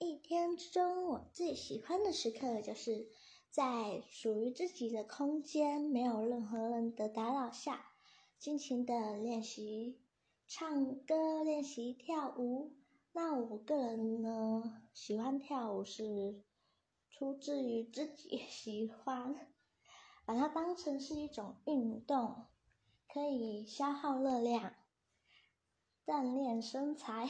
一天之中，我最喜欢的时刻就是在属于自己的空间，没有任何人的打扰下，尽情的练习唱歌、练习跳舞。那我个人呢，喜欢跳舞是出自于自己喜欢，把它当成是一种运动，可以消耗热量、锻炼身材。